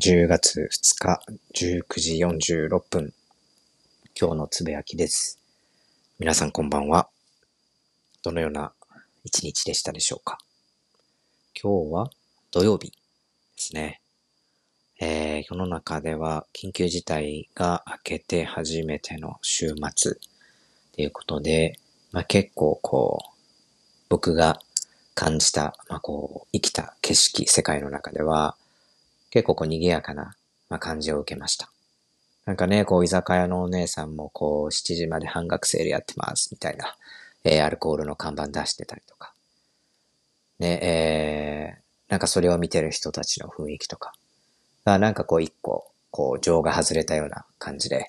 10月2日19時46分、今日のつぶやきです。皆さんこんばんは。どのような一日でしたでしょうか？今日は土曜日ですね。えー、世の中では緊急事態が明けて初めての週末ということで、まあ、結構こう、僕が感じた、まあ、こう、生きた景色、世界の中では、結構こう賑やかな、まあ、感じを受けました。なんかね、こう、居酒屋のお姉さんも、こう、7時まで半額セールやってます、みたいな、えー、アルコールの看板出してたりとか。ね、えー、なんかそれを見てる人たちの雰囲気とか。が、なんかこう、一個、こう、情が外れたような感じで、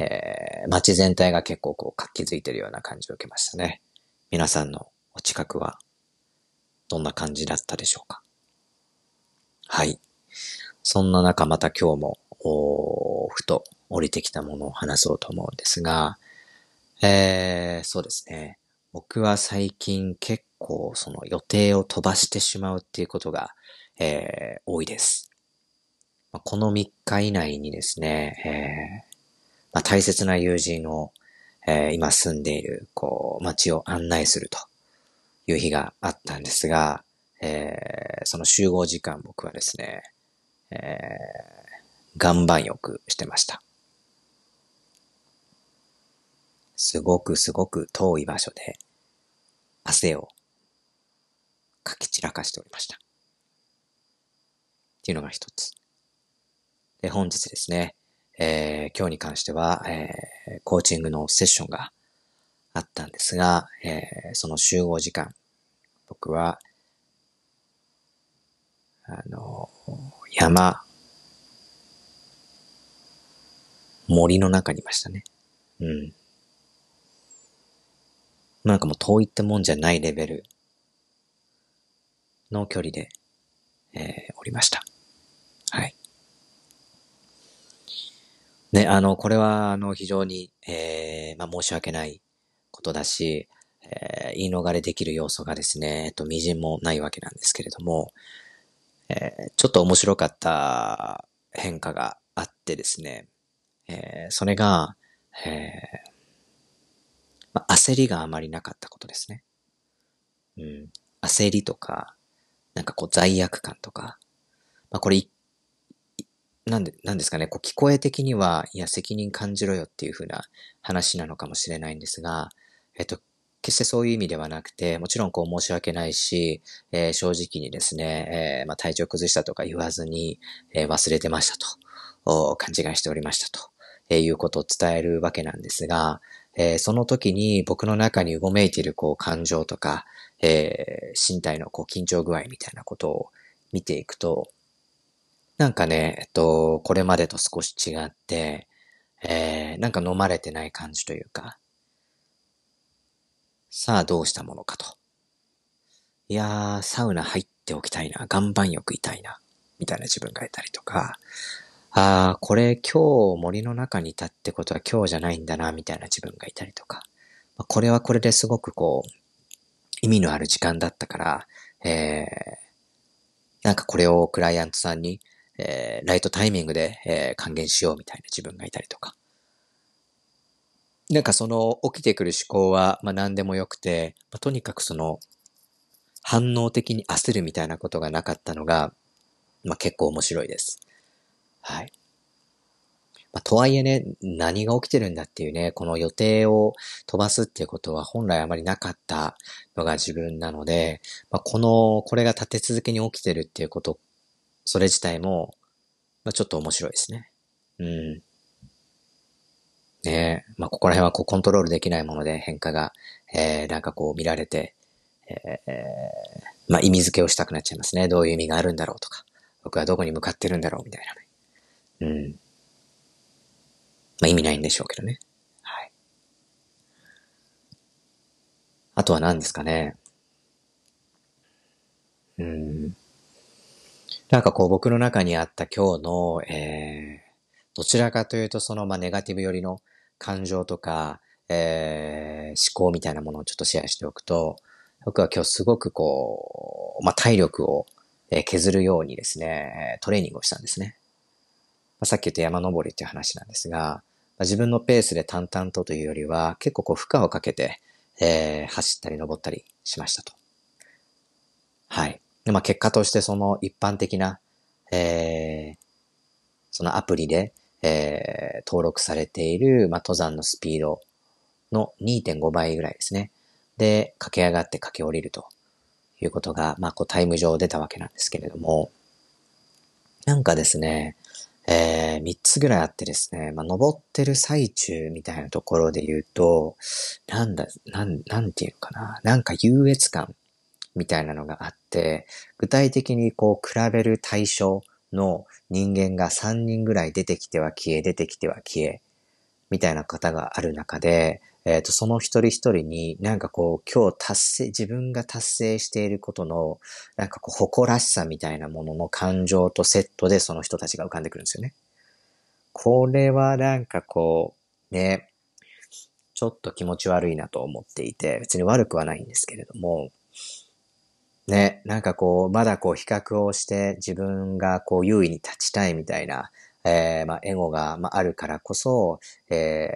えー、街全体が結構こう、活気づいてるような感じを受けましたね。皆さんのお近くは、どんな感じだったでしょうかはい。そんな中また今日も、ふと降りてきたものを話そうと思うんですが、えー、そうですね。僕は最近結構その予定を飛ばしてしまうっていうことが、えー、多いです。この3日以内にですね、えーまあ、大切な友人を、えー、今住んでいる、こう、街を案内するという日があったんですが、えー、その集合時間僕はですね、えー、岩盤浴してました。すごくすごく遠い場所で汗をかき散らかしておりました。っていうのが一つ。で、本日ですね、えー、今日に関しては、えー、コーチングのセッションがあったんですが、えー、その集合時間、僕はあの、山、森の中にいましたね。うん。なんかもう遠いってもんじゃないレベルの距離で、えー、おりました。はい。ね、あの、これは、あの、非常に、えー、まあ、申し訳ないことだし、えー、言い逃れできる要素がですね、えっと、微塵もないわけなんですけれども、えー、ちょっと面白かった変化があってですね、えー、それが、えーまあ、焦りがあまりなかったことですね。うん、焦りとか、なんかこう罪悪感とか、まあ、これ、なんで、なんですかね、こう聞こえ的には、いや、責任感じろよっていう風な話なのかもしれないんですが、えっと、決してそういう意味ではなくて、もちろんこう申し訳ないし、えー、正直にですね、えー、まあ、体調崩したとか言わずに、えー、忘れてましたと、勘違いしておりましたと、えいうことを伝えるわけなんですが、えその時に僕の中にうごめいているこう感情とか、え身体のこう緊張具合みたいなことを見ていくと、なんかね、えっと、これまでと少し違って、えー、なんか飲まれてない感じというか、さあどうしたものかと。いやー、サウナ入っておきたいな、岩盤浴いたいな、みたいな自分がいたりとか、あー、これ今日森の中にいたってことは今日じゃないんだな、みたいな自分がいたりとか、これはこれですごくこう、意味のある時間だったから、えー、なんかこれをクライアントさんに、えー、ライトタイミングで、えー、還元しようみたいな自分がいたりとか。なんかその起きてくる思考は、まあ何でもよくて、まあ、とにかくその反応的に焦るみたいなことがなかったのが、まあ結構面白いです。はい。まあ、とはいえね、何が起きてるんだっていうね、この予定を飛ばすっていうことは本来あまりなかったのが自分なので、まあ、この、これが立て続けに起きてるっていうこと、それ自体も、まあ、ちょっと面白いですね。うん。ねまあ、ここら辺はこうコントロールできないもので変化が、えー、なんかこう見られて、えー、まあ、意味付けをしたくなっちゃいますね。どういう意味があるんだろうとか、僕はどこに向かってるんだろうみたいなね。うん。まあ、意味ないんでしょうけどね。はい。あとは何ですかね。うん。なんかこう僕の中にあった今日の、えー、どちらかというとそのまあネガティブ寄りの感情とか、えー、思考みたいなものをちょっとシェアしておくと、僕は今日すごくこう、まあ、体力を削るようにですね、トレーニングをしたんですね。まあ、さっき言った山登りっていう話なんですが、まあ、自分のペースで淡々とというよりは、結構こう負荷をかけて、えー、走ったり登ったりしましたと。はい。で、まあ結果としてその一般的な、えー、そのアプリで、えー、登録されている、まあ、登山のスピードの2.5倍ぐらいですね。で、駆け上がって駆け下りるということが、まあ、こうタイム上出たわけなんですけれども、なんかですね、えー、3つぐらいあってですね、まあ、登ってる最中みたいなところで言うと、なんだ、なん、なんていうのかな、なんか優越感みたいなのがあって、具体的にこう比べる対象の人間が3人ぐらい出てきては消え、出てきては消え、みたいな方がある中で、えっ、ー、と、その一人一人になんかこう、今日達成、自分が達成していることの、なんかこう、誇らしさみたいなものの感情とセットでその人たちが浮かんでくるんですよね。これはなんかこう、ね、ちょっと気持ち悪いなと思っていて、別に悪くはないんですけれども、ね、なんかこう、まだこう比較をして自分がこう優位に立ちたいみたいな、えー、まあ、エゴが、まあ、あるからこそ、え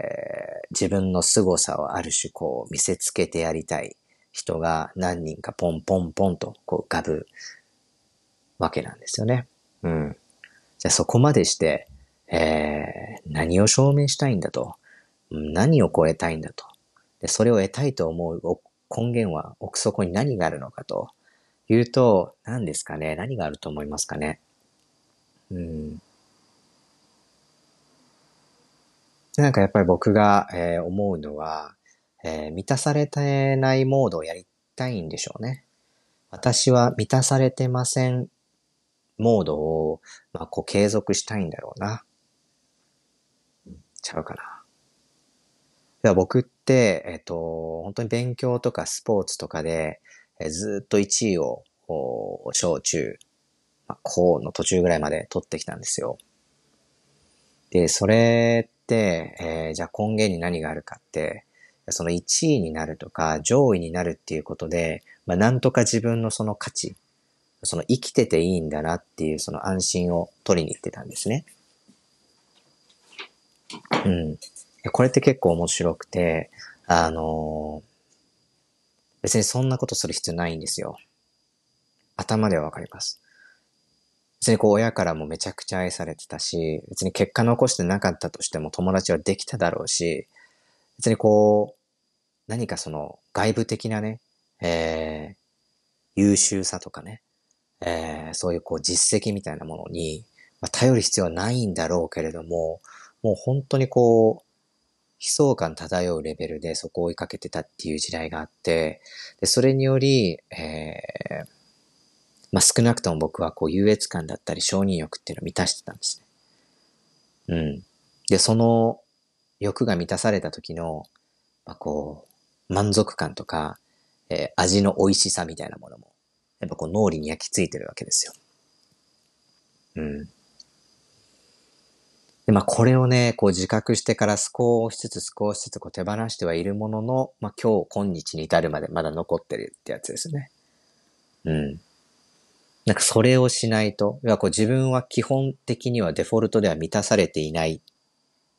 ー、自分の凄さをある種こう見せつけてやりたい人が何人かポンポンポンとこう浮かぶわけなんですよね。うん。じゃあそこまでして、えー、何を証明したいんだと。何を超えたいんだと。で、それを得たいと思う根源は奥底に何があるのかというと、何ですかね？何があると思いますかね？うん。なんかやっぱり僕が、えー、思うのは、えー、満たされてないモードをやりたいんでしょうね。私は満たされてませんモードを、まあ、こう継続したいんだろうな。ちゃうかな。では僕って、えっ、ー、と、本当に勉強とかスポーツとかで、えー、ずっと1位を、小中、まあ、高の途中ぐらいまで取ってきたんですよ。で、それ、えー、じゃあ根源に何があるかって、その1位になるとか上位になるっていうことで、まあ、なんとか自分のその価値、その生きてていいんだなっていうその安心を取りに行ってたんですね。うん。これって結構面白くて、あのー、別にそんなことする必要ないんですよ。頭ではわかります。別にこう親からもめちゃくちゃ愛されてたし、別に結果残してなかったとしても友達はできただろうし、別にこう、何かその外部的なね、えー、優秀さとかね、えー、そういうこう実績みたいなものに、まあ、頼る必要はないんだろうけれども、もう本当にこう、悲壮感漂うレベルでそこを追いかけてたっていう時代があって、で、それにより、えー、まあ、少なくとも僕はこう優越感だったり承認欲っていうのを満たしてたんですね。うん。で、その欲が満たされた時の、まあ、こう、満足感とか、えー、味の美味しさみたいなものも、やっぱこう脳裏に焼き付いてるわけですよ。うん。で、まあこれをね、こう自覚してから少しずつ少しずつこう手放してはいるものの、まあ今日今日に至るまでまだ残ってるってやつですね。うん。なんかそれをしないと、要はこう自分は基本的にはデフォルトでは満たされていない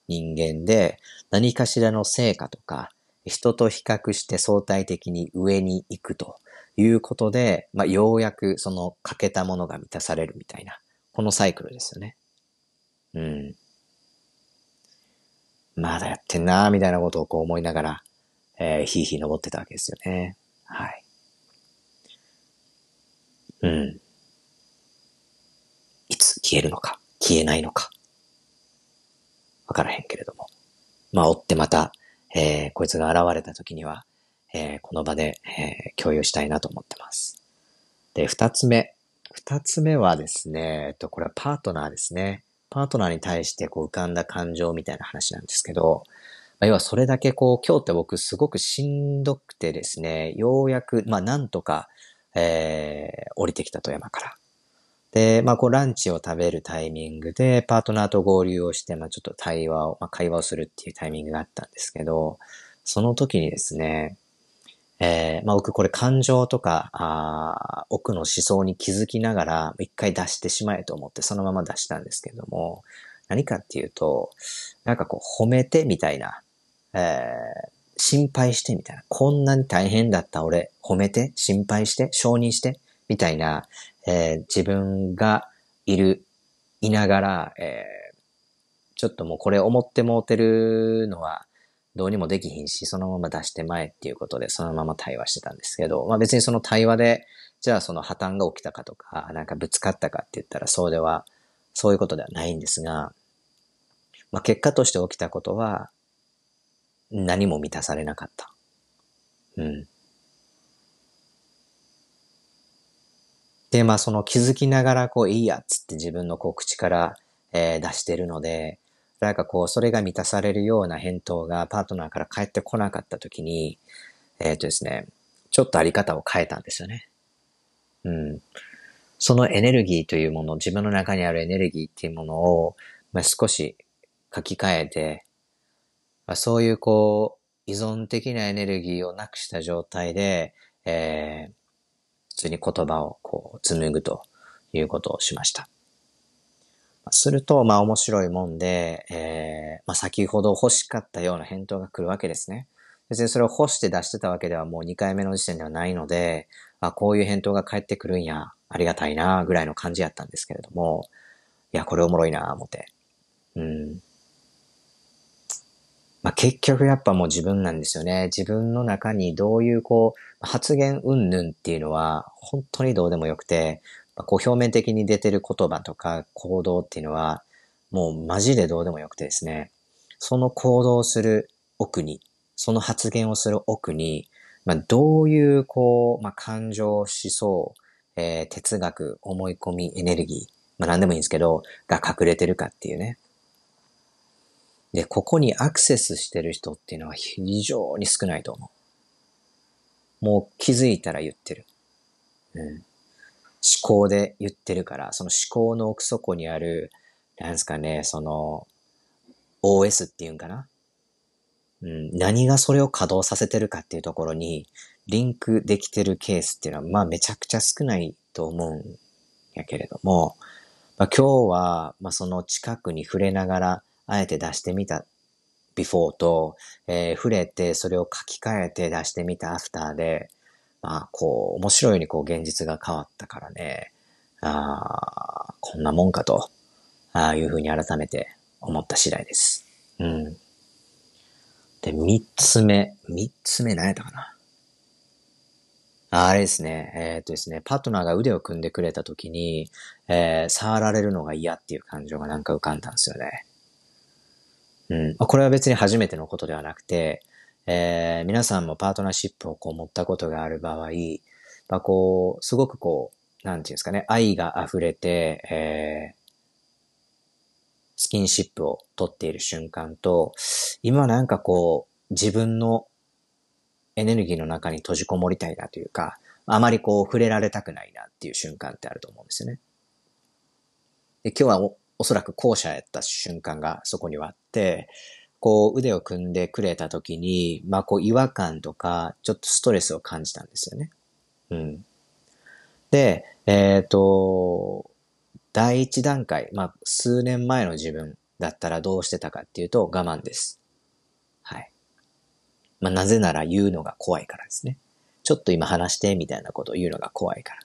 人間で、何かしらの成果とか、人と比較して相対的に上に行くということで、まあ、ようやくその欠けたものが満たされるみたいな、このサイクルですよね。うん。まだやってんなーみたいなことをこう思いながら、えー、ひいひい登ってたわけですよね。はい。うん。いつ消えるのか、消えないのか。わからへんけれども。まあ、追ってまた、えー、こいつが現れた時には、えー、この場で、えー、共有したいなと思ってます。で、二つ目。二つ目はですね、えっと、これはパートナーですね。パートナーに対してこう浮かんだ感情みたいな話なんですけど、まあ、要はそれだけこう、今日って僕すごくしんどくてですね、ようやく、まあなんとか、えー、降りてきたと山から。で、まあ、こう、ランチを食べるタイミングで、パートナーと合流をして、まあ、ちょっと対話を、まあ、会話をするっていうタイミングがあったんですけど、その時にですね、えー、まあ、僕これ感情とか、あ奥の思想に気づきながら、一回出してしまえと思って、そのまま出したんですけれども、何かっていうと、なんかこう褒めてみたいな、えー、心配してみたいな。こんなに大変だった俺、褒めて、心配して、承認して、みたいな、えー、自分がいる、いながら、えー、ちょっともうこれ思ってもうてるのは、どうにもできひんし、そのまま出してまえっていうことで、そのまま対話してたんですけど、まあ別にその対話で、じゃあその破綻が起きたかとか、なんかぶつかったかって言ったらそうでは、そういうことではないんですが、まあ結果として起きたことは、何も満たされなかった。うん。で、まあその気づきながらこういいやっつって自分のこう口から、えー、出してるので、なんかこうそれが満たされるような返答がパートナーから返ってこなかった時に、えっ、ー、とですね、ちょっとあり方を変えたんですよね。うん。そのエネルギーというもの、自分の中にあるエネルギーっていうものを、まあ、少し書き換えて、まあ、そういうこう、依存的なエネルギーをなくした状態で、えー、普通に言葉をこう紡ぐということをしました。すると、まあ面白いもんで、えー、まあ先ほど欲しかったような返答が来るわけですね。別にそれを欲して出してたわけではもう2回目の時点ではないので、あ、こういう返答が返ってくるんや、ありがたいな、ぐらいの感じやったんですけれども、いや、これおもろいな、思って。うん。まあ、結局やっぱもう自分なんですよね。自分の中にどういうこう、発言云々っていうのは本当にどうでもよくて、こう表面的に出てる言葉とか行動っていうのはもうマジでどうでもよくてですね。その行動をする奥に、その発言をする奥に、まあ、どういうこう、まあ、感情、思想、えー、哲学、思い込み、エネルギー、まあ、何でもいいんですけど、が隠れてるかっていうね。で、ここにアクセスしてる人っていうのは非常に少ないと思う。もう気づいたら言ってる。うん。思考で言ってるから、その思考の奥底にある、なんですかね、その、OS っていうんかな？うん、何がそれを稼働させてるかっていうところに、リンクできてるケースっていうのは、まあめちゃくちゃ少ないと思うんやけれども、まあ、今日は、まあその近くに触れながら、あえて出してみた before と、えー、触れてそれを書き換えて出してみた after で、まあ、こう、面白いようにこう現実が変わったからね、ああ、こんなもんかと、ああいうふうに改めて思った次第です。うん。で、三つ目、三つ目何やったかな。あれですね。えー、っとですね、パートナーが腕を組んでくれた時に、えー、触られるのが嫌っていう感情がなんか浮かんだんですよね。うん。これは別に初めてのことではなくて、えー、皆さんもパートナーシップをこう持ったことがある場合、まあ、こう、すごくこう、なんていうんですかね、愛が溢れて、えー、スキンシップを取っている瞬間と、今なんかこう、自分のエネルギーの中に閉じこもりたいなというか、あまりこう触れられたくないなっていう瞬間ってあると思うんですよね。で今日はおおそらく後者やった瞬間がそこにはあって、こう腕を組んでくれた時に、まあこう違和感とか、ちょっとストレスを感じたんですよね。うん。で、えっ、ー、と、第一段階、まあ数年前の自分だったらどうしてたかっていうと我慢です。はい。まあなぜなら言うのが怖いからですね。ちょっと今話してみたいなことを言うのが怖いから。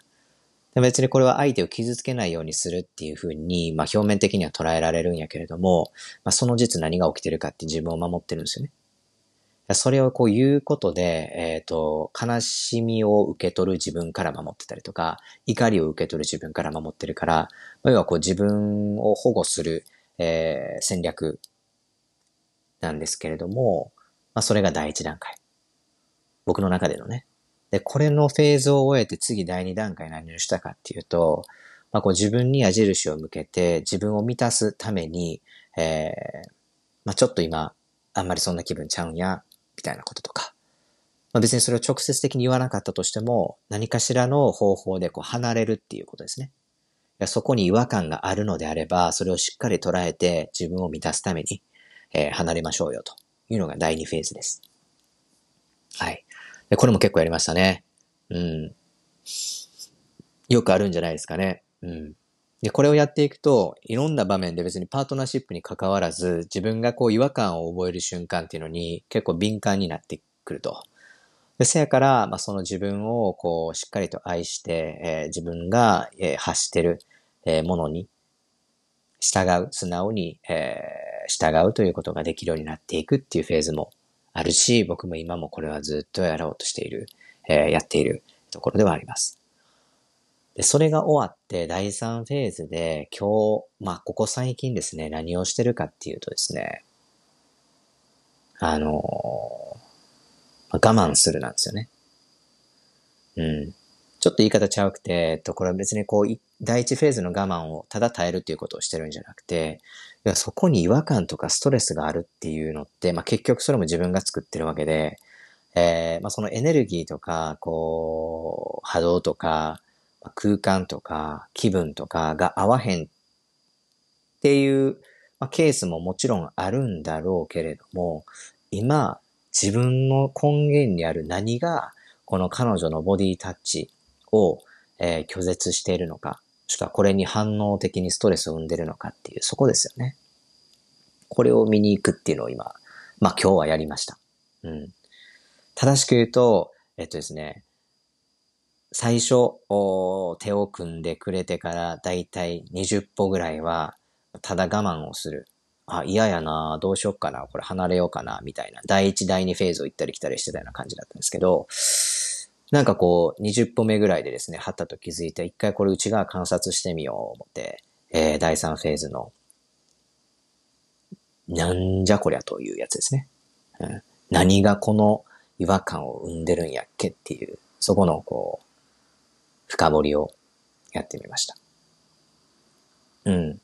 別にこれは相手を傷つけないようにするっていうふうに、まあ表面的には捉えられるんやけれども、まあその実何が起きてるかって自分を守ってるんですよね。それをこう言うことで、えっ、ー、と、悲しみを受け取る自分から守ってたりとか、怒りを受け取る自分から守ってるから、要はこう自分を保護する、えー、戦略なんですけれども、まあそれが第一段階。僕の中でのね。で、これのフェーズを終えて次第2段階何をしたかっていうと、まあ、こう自分に矢印を向けて自分を満たすために、えー、まあ、ちょっと今、あんまりそんな気分ちゃうんや、みたいなこととか。まあ、別にそれを直接的に言わなかったとしても、何かしらの方法でこう離れるっていうことですね。そこに違和感があるのであれば、それをしっかり捉えて自分を満たすために、えー、離れましょうよというのが第2フェーズです。で、これも結構やりましたね。うん。よくあるんじゃないですかね。うん。で、これをやっていくと、いろんな場面で別にパートナーシップに関わらず、自分がこう違和感を覚える瞬間っていうのに結構敏感になってくると。で、せやから、まあ、その自分をこう、しっかりと愛して、えー、自分が、えー、発してる、えー、ものに従う、素直に、えー、従うということができるようになっていくっていうフェーズもあるし、僕も今もこれはずっとやろうとしている、えー、やっているところではあります。で、それが終わって第3フェーズで今日、まあ、ここ最近ですね、何をしてるかっていうとですね、あのー、我慢するなんですよね。うん。ちょっと言い方ちゃうくて、と、これは別にこう、第一フェーズの我慢をただ耐えるっていうことをしてるんじゃなくて、いやそこに違和感とかストレスがあるっていうのって、まあ、結局それも自分が作ってるわけで、えー、まあ、そのエネルギーとか、こう、波動とか、空間とか気分とかが合わへんっていう、まあ、ケースももちろんあるんだろうけれども、今自分の根源にある何がこの彼女のボディタッチを、えー、拒絶しているのか、しくはこれに反応的にストレスを生んでるのかっていう、そこですよね。これを見に行くっていうのを今、まあ今日はやりました。うん。正しく言うと、えっとですね、最初、手を組んでくれてからだいたい20歩ぐらいは、ただ我慢をする。あ、嫌やなどうしよっかなこれ離れようかなみたいな。第1、第2フェーズを行ったり来たりしてたような感じだったんですけど、なんかこう、20歩目ぐらいでですね、はったと気づいて、一回これ内側観察してみよう思って、えー、第3フェーズの、なんじゃこりゃというやつですね。うん、何がこの違和感を生んでるんやっけっていう、そこのこう、深掘りをやってみました。うん。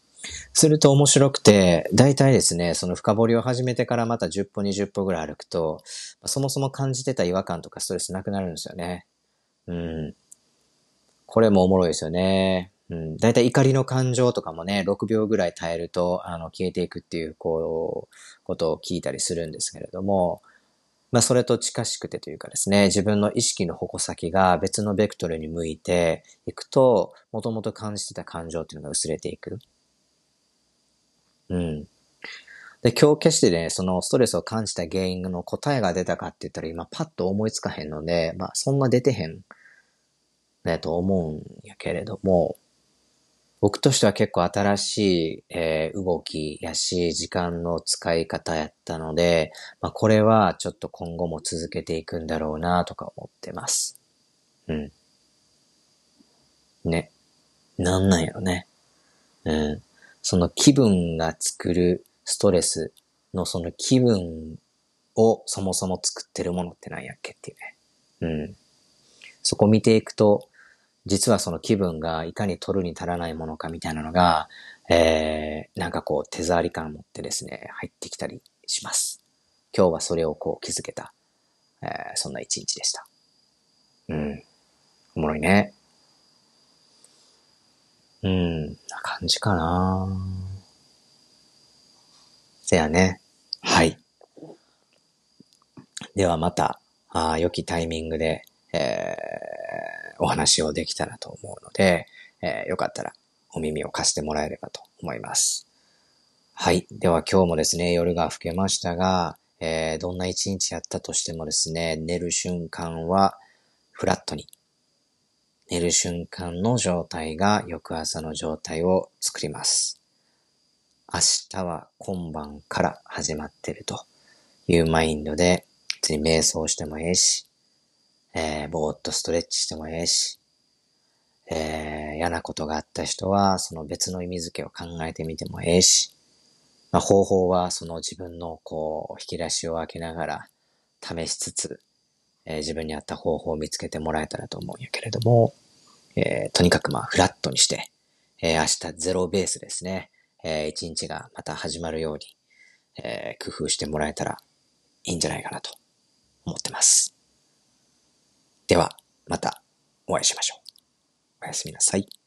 すると面白くて、大体ですね、その深掘りを始めてからまた10歩20歩ぐらい歩くと、そもそも感じてた違和感とかストレスなくなるんですよね。うん。これもおもろいですよね。うん。大体怒りの感情とかもね、6秒ぐらい耐えると、あの、消えていくっていう、こう、ことを聞いたりするんですけれども、まあ、それと近しくてというかですね、自分の意識の矛先が別のベクトルに向いていくと、もともと感じてた感情っていうのが薄れていく。うん。で、今日決してね、そのストレスを感じた原因の答えが出たかって言ったら今パッと思いつかへんので、まあそんな出てへん、ね、と思うんやけれども、僕としては結構新しい、えー、動きやし、時間の使い方やったので、まあ、これはちょっと今後も続けていくんだろうなとか思ってます。うん。ね。なんなんやろね。うん。その気分が作るストレスのその気分をそもそも作ってるものって何やっけっていうね。うん。そこ見ていくと、実はその気分がいかに取るに足らないものかみたいなのが、えー、なんかこう手触り感を持ってですね、入ってきたりします。今日はそれをこう気づけた、えー、そんな一日でした。うん。おもろいね。うん、な感じかなせやね。はい。ではまた、あ良きタイミングで、えーお話をできたらと思うので、えー、よかったらお耳を貸してもらえればと思います。はい。では今日もですね、夜が更けましたが、えー、どんな一日やったとしてもですね、寝る瞬間はフラットに。寝る瞬間の状態が翌朝の状態を作ります。明日は今晩から始まってるというマインドで、別に瞑想してもええし、えー、ぼーっとストレッチしてもええし、えー、嫌なことがあった人は、その別の意味付けを考えてみてもええし、まあ、方法はその自分のこう、引き出しを開けながら試しつつ、えー、自分に合った方法を見つけてもらえたらと思うんやけれども、えー、とにかくまあ、フラットにして、えー、明日ゼロベースですね、えー、一日がまた始まるように、えー、工夫してもらえたらいいんじゃないかなと思ってます。では、またお会いしましょう。おやすみなさい。